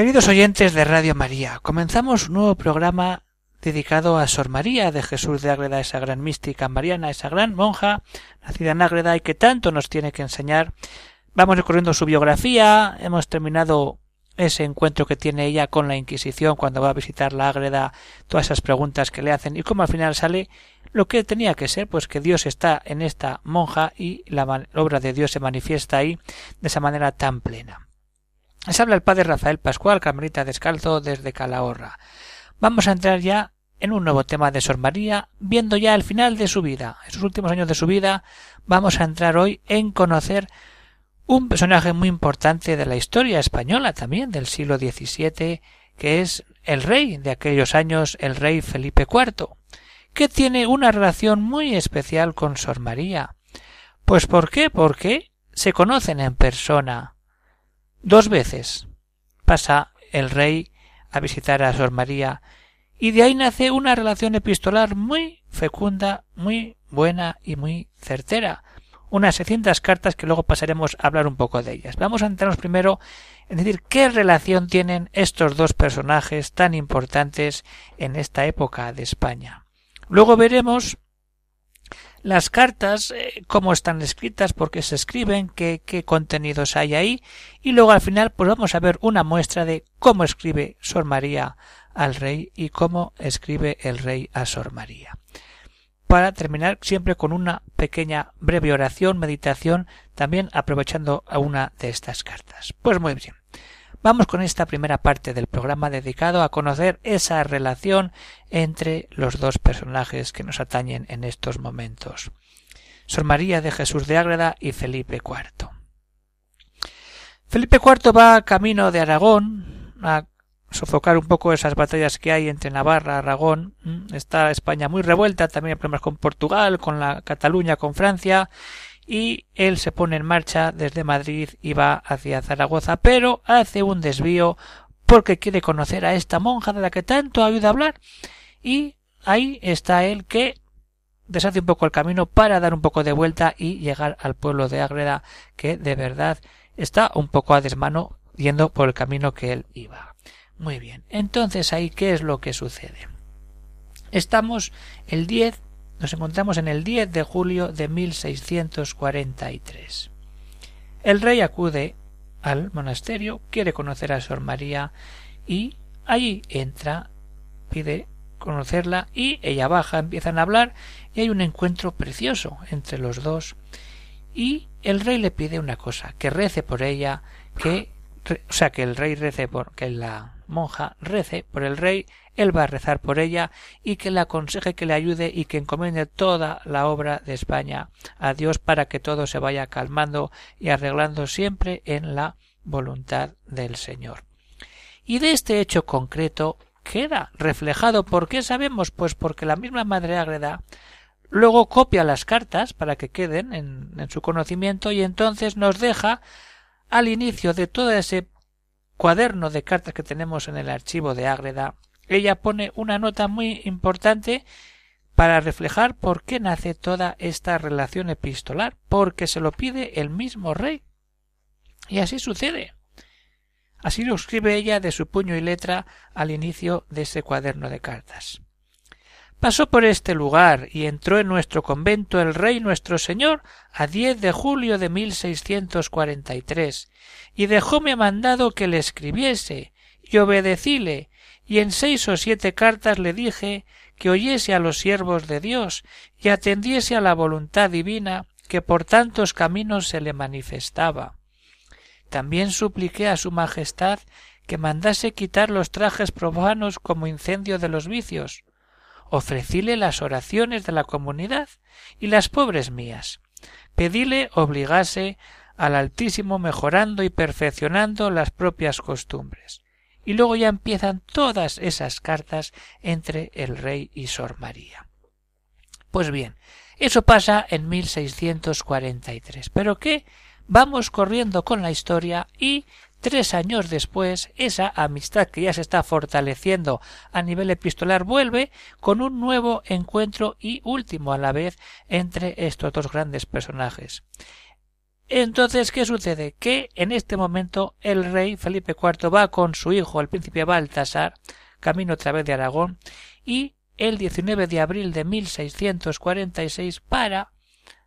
Queridos oyentes de Radio María, comenzamos un nuevo programa dedicado a Sor María de Jesús de Ágreda, esa gran mística mariana, esa gran monja nacida en Ágreda y que tanto nos tiene que enseñar. Vamos recorriendo su biografía, hemos terminado ese encuentro que tiene ella con la Inquisición cuando va a visitar la Ágreda, todas esas preguntas que le hacen y cómo al final sale lo que tenía que ser, pues que Dios está en esta monja y la obra de Dios se manifiesta ahí de esa manera tan plena. Les habla el padre Rafael Pascual, camarita descalzo desde Calahorra. Vamos a entrar ya en un nuevo tema de Sor María, viendo ya el final de su vida, en sus últimos años de su vida, vamos a entrar hoy en conocer un personaje muy importante de la historia española también del siglo XVII, que es el rey de aquellos años, el rey Felipe IV, que tiene una relación muy especial con Sor María. Pues ¿por qué? Porque se conocen en persona. Dos veces pasa el rey a visitar a Sor María y de ahí nace una relación epistolar muy fecunda, muy buena y muy certera. Unas 600 cartas que luego pasaremos a hablar un poco de ellas. Vamos a entrarnos primero en decir qué relación tienen estos dos personajes tan importantes en esta época de España. Luego veremos las cartas, eh, cómo están escritas, por qué se escriben, qué, qué contenidos hay ahí, y luego al final pues vamos a ver una muestra de cómo escribe Sor María al rey y cómo escribe el rey a Sor María. Para terminar siempre con una pequeña breve oración, meditación, también aprovechando a una de estas cartas. Pues muy bien. Vamos con esta primera parte del programa dedicado a conocer esa relación entre los dos personajes que nos atañen en estos momentos. Sor María de Jesús de Ágreda y Felipe IV. Felipe IV va camino de Aragón a sofocar un poco esas batallas que hay entre Navarra, Aragón. Está España muy revuelta, también hay problemas con Portugal, con la Cataluña, con Francia, y él se pone en marcha desde Madrid y va hacia Zaragoza, pero hace un desvío porque quiere conocer a esta monja de la que tanto ayuda a hablar y ahí está él que deshace un poco el camino para dar un poco de vuelta y llegar al pueblo de Ágreda que de verdad está un poco a desmano yendo por el camino que él iba. Muy bien. Entonces ahí qué es lo que sucede. Estamos el 10 nos encontramos en el 10 de julio de 1643. El rey acude al monasterio, quiere conocer a Sor María y allí entra, pide conocerla y ella baja, empiezan a hablar y hay un encuentro precioso entre los dos y el rey le pide una cosa, que rece por ella, que o sea, que el rey rece por que la monja rece por el rey él va a rezar por ella y que le aconseje que le ayude y que encomiende toda la obra de España a Dios para que todo se vaya calmando y arreglando siempre en la voluntad del Señor. Y de este hecho concreto queda reflejado. ¿Por qué sabemos? Pues porque la misma Madre Ágreda luego copia las cartas para que queden en, en su conocimiento y entonces nos deja al inicio de todo ese cuaderno de cartas que tenemos en el archivo de Ágreda ella pone una nota muy importante para reflejar por qué nace toda esta relación epistolar, porque se lo pide el mismo rey. Y así sucede. Así lo escribe ella de su puño y letra al inicio de ese cuaderno de cartas. Pasó por este lugar y entró en nuestro convento el rey nuestro señor a 10 de julio de 1643 y dejóme mandado que le escribiese y obedecíle y en seis o siete cartas le dije que oyese a los siervos de Dios y atendiese a la voluntad divina que por tantos caminos se le manifestaba. También supliqué a su Majestad que mandase quitar los trajes profanos como incendio de los vicios. Ofrecíle las oraciones de la comunidad y las pobres mías. Pedíle obligase al Altísimo mejorando y perfeccionando las propias costumbres y luego ya empiezan todas esas cartas entre el rey y Sor María. Pues bien, eso pasa en 1643. ¿Pero qué? Vamos corriendo con la historia y Tres años después, esa amistad que ya se está fortaleciendo a nivel epistolar vuelve con un nuevo encuentro y último a la vez entre estos dos grandes personajes. Entonces, ¿qué sucede? Que en este momento el rey Felipe IV va con su hijo, el príncipe Baltasar, camino otra vez de Aragón, y el 19 de abril de 1646 para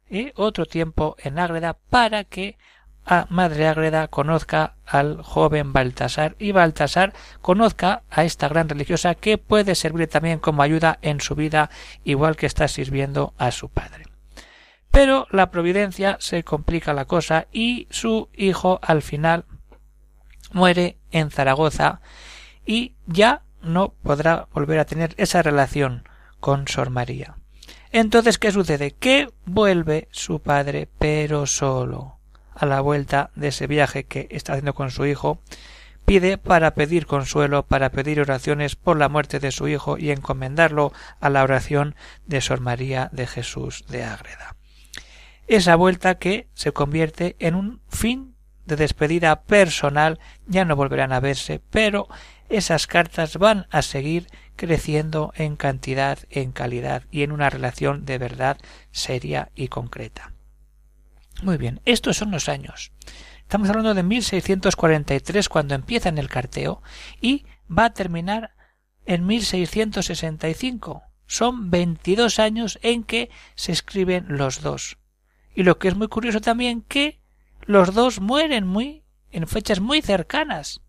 eh, otro tiempo en Ágreda para que a Madre Ágreda conozca al joven Baltasar y Baltasar conozca a esta gran religiosa que puede servir también como ayuda en su vida igual que está sirviendo a su padre. Pero la providencia se complica la cosa y su hijo al final muere en Zaragoza y ya no podrá volver a tener esa relación con Sor María. Entonces, ¿qué sucede? Que vuelve su padre, pero solo. A la vuelta de ese viaje que está haciendo con su hijo, pide para pedir consuelo, para pedir oraciones por la muerte de su hijo y encomendarlo a la oración de Sor María de Jesús de Ágreda esa vuelta que se convierte en un fin de despedida personal, ya no volverán a verse, pero esas cartas van a seguir creciendo en cantidad, en calidad y en una relación de verdad seria y concreta. Muy bien, estos son los años. Estamos hablando de 1643 cuando empieza el carteo y va a terminar en 1665. Son 22 años en que se escriben los dos. Y lo que es muy curioso también que los dos mueren muy en fechas muy cercanas.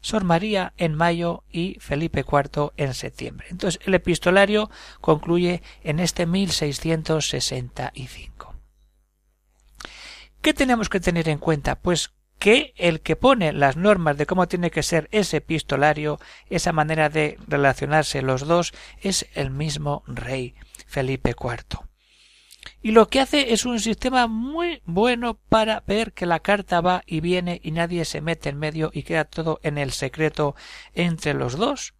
Sor María en mayo y Felipe IV en septiembre. Entonces el epistolario concluye en este 1665. ¿Qué tenemos que tener en cuenta? Pues que el que pone las normas de cómo tiene que ser ese epistolario, esa manera de relacionarse los dos, es el mismo rey Felipe IV y lo que hace es un sistema muy bueno para ver que la carta va y viene y nadie se mete en medio y queda todo en el secreto entre los dos.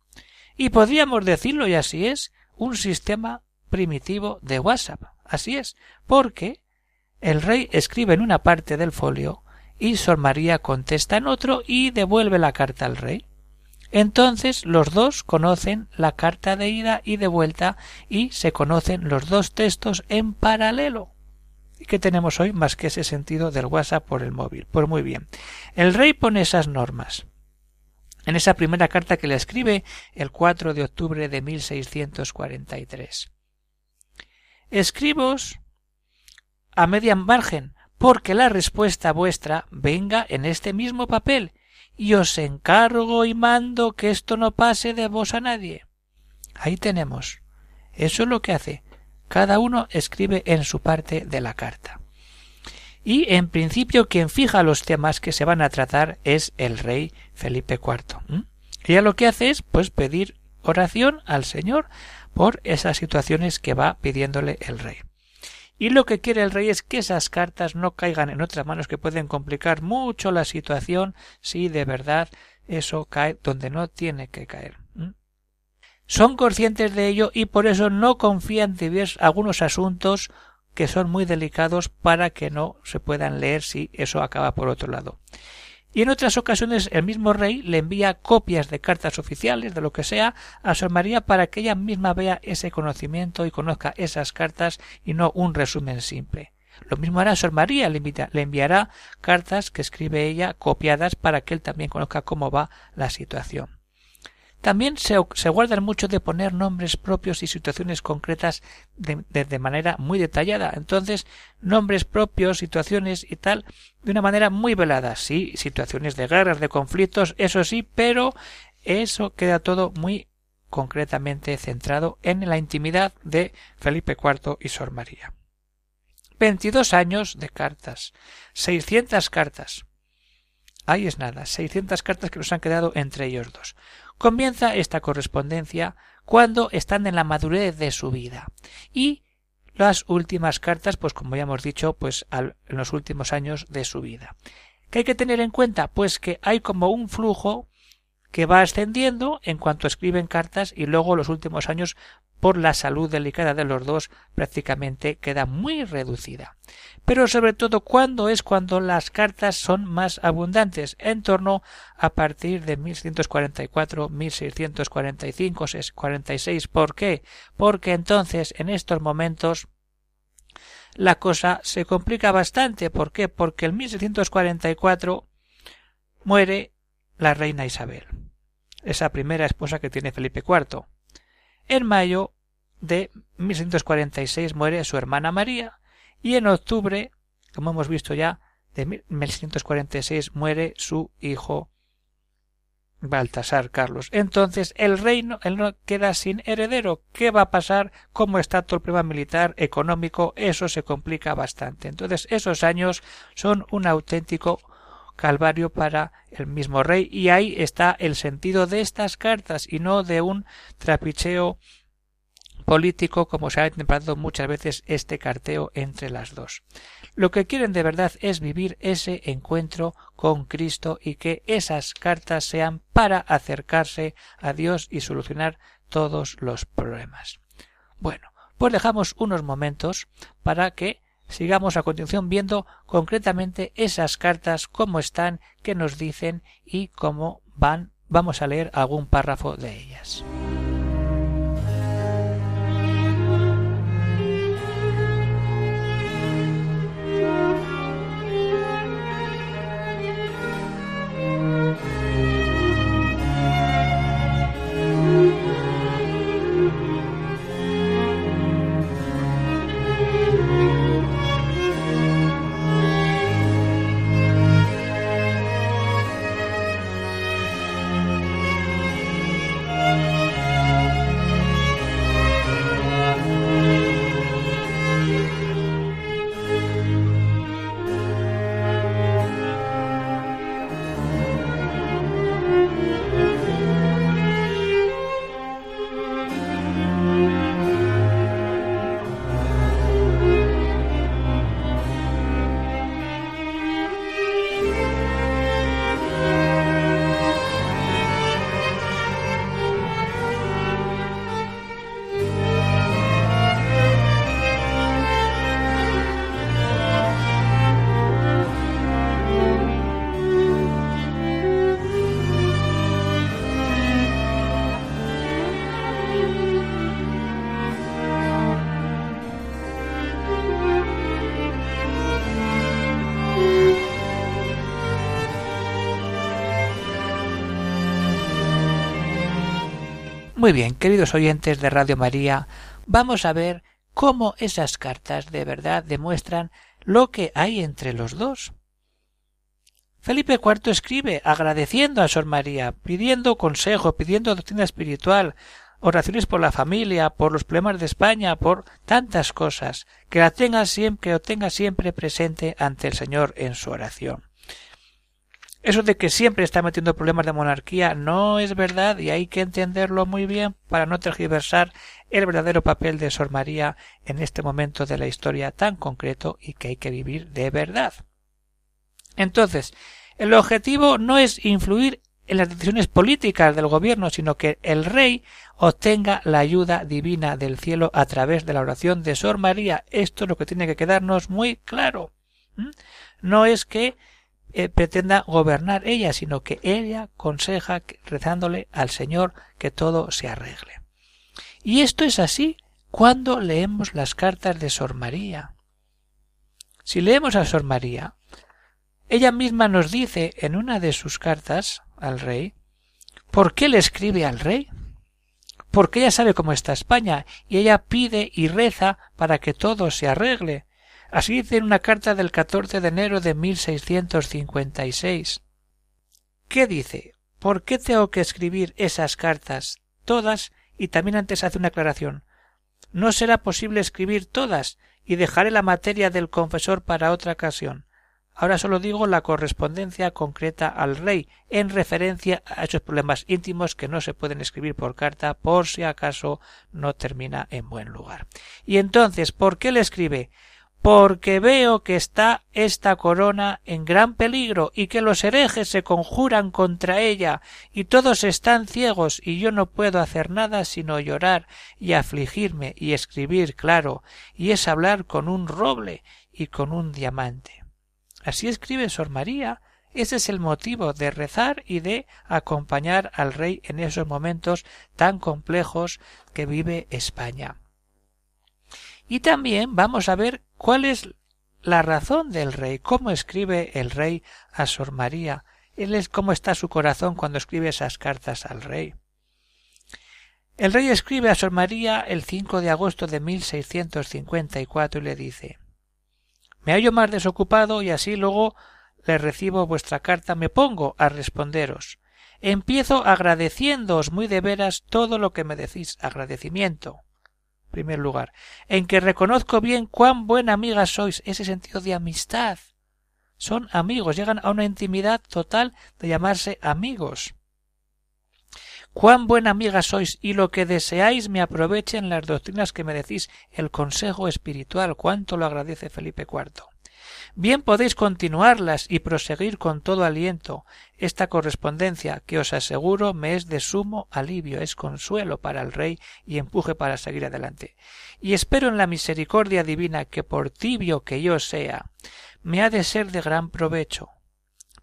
Y podríamos decirlo, y así es, un sistema primitivo de WhatsApp. Así es, porque el rey escribe en una parte del folio y Sor María contesta en otro y devuelve la carta al rey. Entonces los dos conocen la carta de ida y de vuelta y se conocen los dos textos en paralelo. ¿Y qué tenemos hoy más que ese sentido del WhatsApp por el móvil? Pues muy bien. El rey pone esas normas. En esa primera carta que le escribe el 4 de octubre de 1643. Escribos a media margen, porque la respuesta vuestra venga en este mismo papel y os encargo y mando que esto no pase de vos a nadie. Ahí tenemos. Eso es lo que hace. Cada uno escribe en su parte de la carta. Y en principio quien fija los temas que se van a tratar es el rey Felipe IV. Y Ella lo que hace es pues pedir oración al Señor por esas situaciones que va pidiéndole el rey. Y lo que quiere el rey es que esas cartas no caigan en otras manos que pueden complicar mucho la situación si de verdad eso cae donde no tiene que caer. Son conscientes de ello y por eso no confían en algunos asuntos que son muy delicados para que no se puedan leer si eso acaba por otro lado y en otras ocasiones el mismo rey le envía copias de cartas oficiales, de lo que sea, a Sor María para que ella misma vea ese conocimiento y conozca esas cartas y no un resumen simple. Lo mismo hará Sor María, le, le enviará cartas que escribe ella copiadas para que él también conozca cómo va la situación. También se, guardan mucho de poner nombres propios y situaciones concretas de, de, manera muy detallada. Entonces, nombres propios, situaciones y tal, de una manera muy velada. Sí, situaciones de guerras, de conflictos, eso sí, pero eso queda todo muy concretamente centrado en la intimidad de Felipe IV y Sor María. 22 años de cartas, 600 cartas. Ahí es nada, 600 cartas que nos han quedado entre ellos dos. Comienza esta correspondencia cuando están en la madurez de su vida y las últimas cartas, pues como ya hemos dicho, pues en los últimos años de su vida. ¿Qué hay que tener en cuenta? Pues que hay como un flujo que va ascendiendo en cuanto escriben cartas y luego los últimos años por la salud delicada de los dos prácticamente queda muy reducida. Pero sobre todo cuando es cuando las cartas son más abundantes, en torno a partir de 1144, 1645, 46. ¿Por qué? Porque entonces en estos momentos la cosa se complica bastante. ¿Por qué? Porque en 1644 muere la reina Isabel, esa primera esposa que tiene Felipe IV. En mayo de 1646 muere su hermana María y en octubre, como hemos visto ya, de 1646 muere su hijo Baltasar Carlos. Entonces el reino no queda sin heredero. ¿Qué va a pasar? ¿Cómo está todo el problema militar, económico? Eso se complica bastante. Entonces esos años son un auténtico calvario para el mismo rey y ahí está el sentido de estas cartas y no de un trapicheo político como se ha intentado muchas veces este carteo entre las dos. Lo que quieren de verdad es vivir ese encuentro con Cristo y que esas cartas sean para acercarse a Dios y solucionar todos los problemas. Bueno, pues dejamos unos momentos para que sigamos a continuación viendo concretamente esas cartas, cómo están, qué nos dicen y cómo van. Vamos a leer algún párrafo de ellas. Muy bien, queridos oyentes de Radio María, vamos a ver cómo esas cartas de verdad demuestran lo que hay entre los dos. Felipe IV escribe agradeciendo a Sor María, pidiendo consejo, pidiendo doctrina espiritual, oraciones por la familia, por los problemas de España, por tantas cosas, que la tenga siempre, que lo tenga siempre presente ante el Señor en su oración. Eso de que siempre está metiendo problemas de monarquía no es verdad y hay que entenderlo muy bien para no tergiversar el verdadero papel de Sor María en este momento de la historia tan concreto y que hay que vivir de verdad. Entonces, el objetivo no es influir en las decisiones políticas del gobierno, sino que el rey obtenga la ayuda divina del cielo a través de la oración de Sor María. Esto es lo que tiene que quedarnos muy claro. No es que eh, pretenda gobernar ella, sino que ella aconseja rezándole al Señor que todo se arregle. Y esto es así cuando leemos las cartas de Sor María. Si leemos a Sor María, ella misma nos dice en una de sus cartas al rey, ¿por qué le escribe al rey? Porque ella sabe cómo está España y ella pide y reza para que todo se arregle, Así dice en una carta del 14 de enero de 1656. ¿Qué dice? ¿Por qué tengo que escribir esas cartas? Todas, y también antes hace una aclaración. No será posible escribir todas, y dejaré la materia del confesor para otra ocasión. Ahora solo digo la correspondencia concreta al rey en referencia a esos problemas íntimos que no se pueden escribir por carta por si acaso no termina en buen lugar. Y entonces, ¿por qué le escribe? Porque veo que está esta corona en gran peligro y que los herejes se conjuran contra ella y todos están ciegos y yo no puedo hacer nada sino llorar y afligirme y escribir claro y es hablar con un roble y con un diamante. Así escribe Sor María ese es el motivo de rezar y de acompañar al rey en esos momentos tan complejos que vive España. Y también vamos a ver cuál es la razón del rey, cómo escribe el rey a Sor María, él es cómo está su corazón cuando escribe esas cartas al rey. El rey escribe a Sor María el 5 de agosto de 1654 y le dice Me hallo más desocupado y así luego le recibo vuestra carta me pongo a responderos. Empiezo agradeciéndoos muy de veras todo lo que me decís agradecimiento primer lugar, en que reconozco bien cuán buena amiga sois, ese sentido de amistad. Son amigos, llegan a una intimidad total de llamarse amigos. Cuán buena amiga sois y lo que deseáis me aprovechen las doctrinas que me decís, el consejo espiritual, cuánto lo agradece Felipe IV. Bien podéis continuarlas y proseguir con todo aliento esta correspondencia que os aseguro me es de sumo alivio, es consuelo para el rey y empuje para seguir adelante. Y espero en la misericordia divina que por tibio que yo sea, me ha de ser de gran provecho.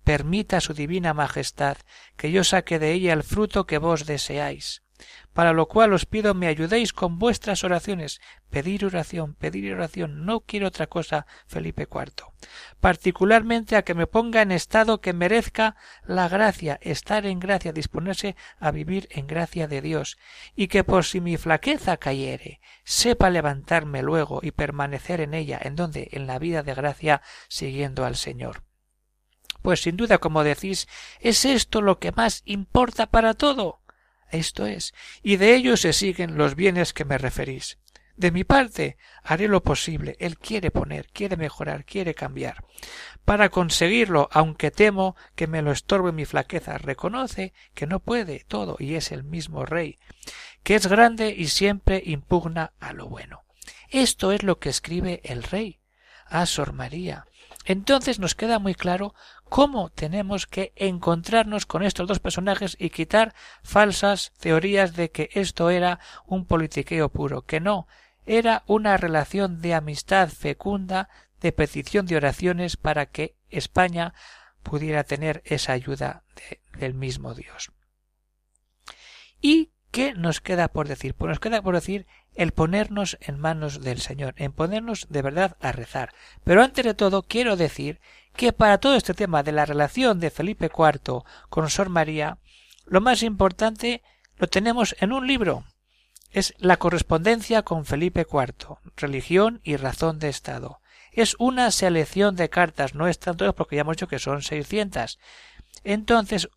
Permita su divina majestad que yo saque de ella el fruto que vos deseáis para lo cual os pido me ayudéis con vuestras oraciones. Pedir oración, pedir oración, no quiero otra cosa, Felipe IV. Particularmente a que me ponga en estado que merezca la gracia, estar en gracia, disponerse a vivir en gracia de Dios, y que por si mi flaqueza cayere, sepa levantarme luego y permanecer en ella, en donde, en la vida de gracia, siguiendo al Señor. Pues sin duda, como decís, es esto lo que más importa para todo esto es, y de ello se siguen los bienes que me referís. De mi parte, haré lo posible. Él quiere poner, quiere mejorar, quiere cambiar. Para conseguirlo, aunque temo que me lo estorbe mi flaqueza, reconoce que no puede todo y es el mismo rey, que es grande y siempre impugna a lo bueno. Esto es lo que escribe el rey a Sor María. Entonces nos queda muy claro cómo tenemos que encontrarnos con estos dos personajes y quitar falsas teorías de que esto era un politiqueo puro, que no, era una relación de amistad fecunda, de petición de oraciones para que España pudiera tener esa ayuda del mismo Dios. ¿Y qué nos queda por decir? Pues nos queda por decir el ponernos en manos del Señor, en ponernos de verdad a rezar. Pero antes de todo quiero decir que para todo este tema de la relación de Felipe IV con Sor María, lo más importante lo tenemos en un libro. Es la correspondencia con Felipe IV, religión y razón de Estado. Es una selección de cartas, no están todas porque ya hemos dicho que son seiscientas. Entonces,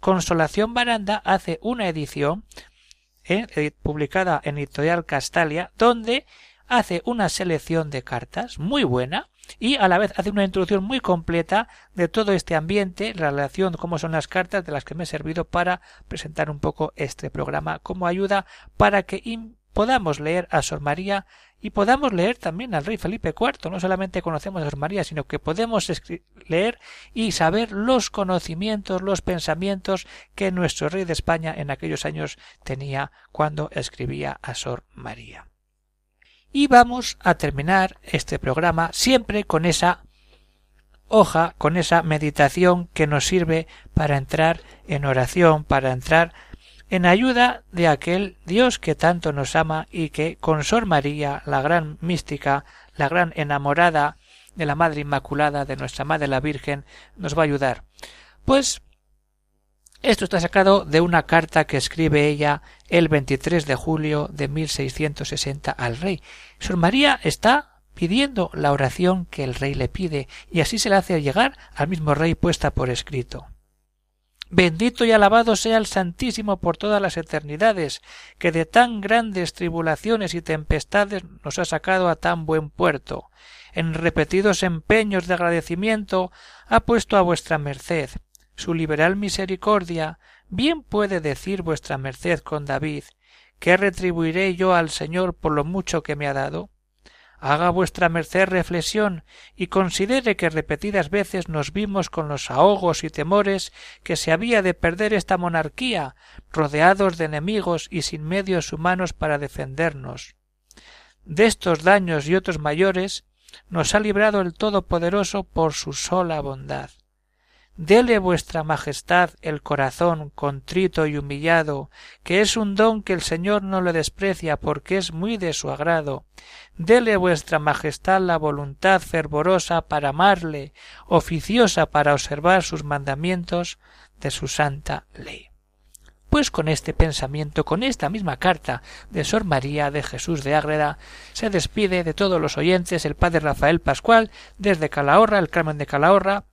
Consolación Baranda hace una edición eh, publicada en Editorial Castalia, donde hace una selección de cartas muy buena y a la vez hace una introducción muy completa de todo este ambiente, la relación, cómo son las cartas de las que me he servido para presentar un poco este programa como ayuda para que podamos leer a Sor María y podamos leer también al rey Felipe IV. No solamente conocemos a Sor María, sino que podemos leer y saber los conocimientos, los pensamientos que nuestro rey de España en aquellos años tenía cuando escribía a Sor María. Y vamos a terminar este programa siempre con esa hoja, con esa meditación que nos sirve para entrar en oración, para entrar en ayuda de aquel Dios que tanto nos ama y que con Sor María, la gran mística, la gran enamorada de la Madre Inmaculada, de nuestra Madre la Virgen, nos va a ayudar. Pues esto está sacado de una carta que escribe ella el 23 de julio de 1660 al rey. Sor María está pidiendo la oración que el rey le pide y así se la hace llegar al mismo rey puesta por escrito. Bendito y alabado sea el Santísimo por todas las eternidades, que de tan grandes tribulaciones y tempestades nos ha sacado a tan buen puerto. En repetidos empeños de agradecimiento ha puesto a vuestra merced su liberal misericordia, bien puede decir vuestra merced con David, ¿qué retribuiré yo al Señor por lo mucho que me ha dado? Haga vuestra merced reflexión y considere que repetidas veces nos vimos con los ahogos y temores que se había de perder esta monarquía, rodeados de enemigos y sin medios humanos para defendernos. De estos daños y otros mayores nos ha librado el Todopoderoso por su sola bondad. Dele vuestra Majestad el corazón contrito y humillado, que es un don que el Señor no le desprecia porque es muy de su agrado. Dele vuestra Majestad la voluntad fervorosa para amarle, oficiosa para observar sus mandamientos de su santa ley. Pues con este pensamiento, con esta misma carta de Sor María de Jesús de Ágreda, se despide de todos los oyentes el padre Rafael Pascual desde Calahorra, el Carmen de Calahorra,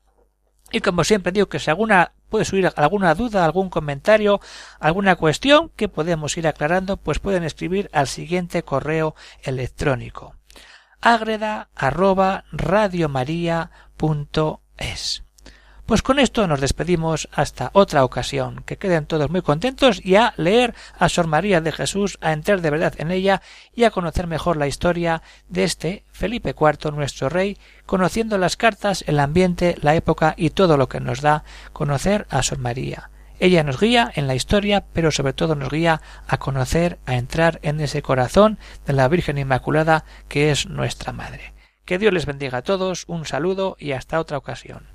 y como siempre digo que si alguna puede subir alguna duda, algún comentario, alguna cuestión que podemos ir aclarando, pues pueden escribir al siguiente correo electrónico agreda arroba radiomaria.es. Pues con esto nos despedimos hasta otra ocasión. Que queden todos muy contentos y a leer a Sor María de Jesús, a entrar de verdad en ella y a conocer mejor la historia de este Felipe IV, nuestro rey, conociendo las cartas, el ambiente, la época y todo lo que nos da conocer a Sor María. Ella nos guía en la historia, pero sobre todo nos guía a conocer, a entrar en ese corazón de la Virgen Inmaculada que es nuestra Madre. Que Dios les bendiga a todos, un saludo y hasta otra ocasión.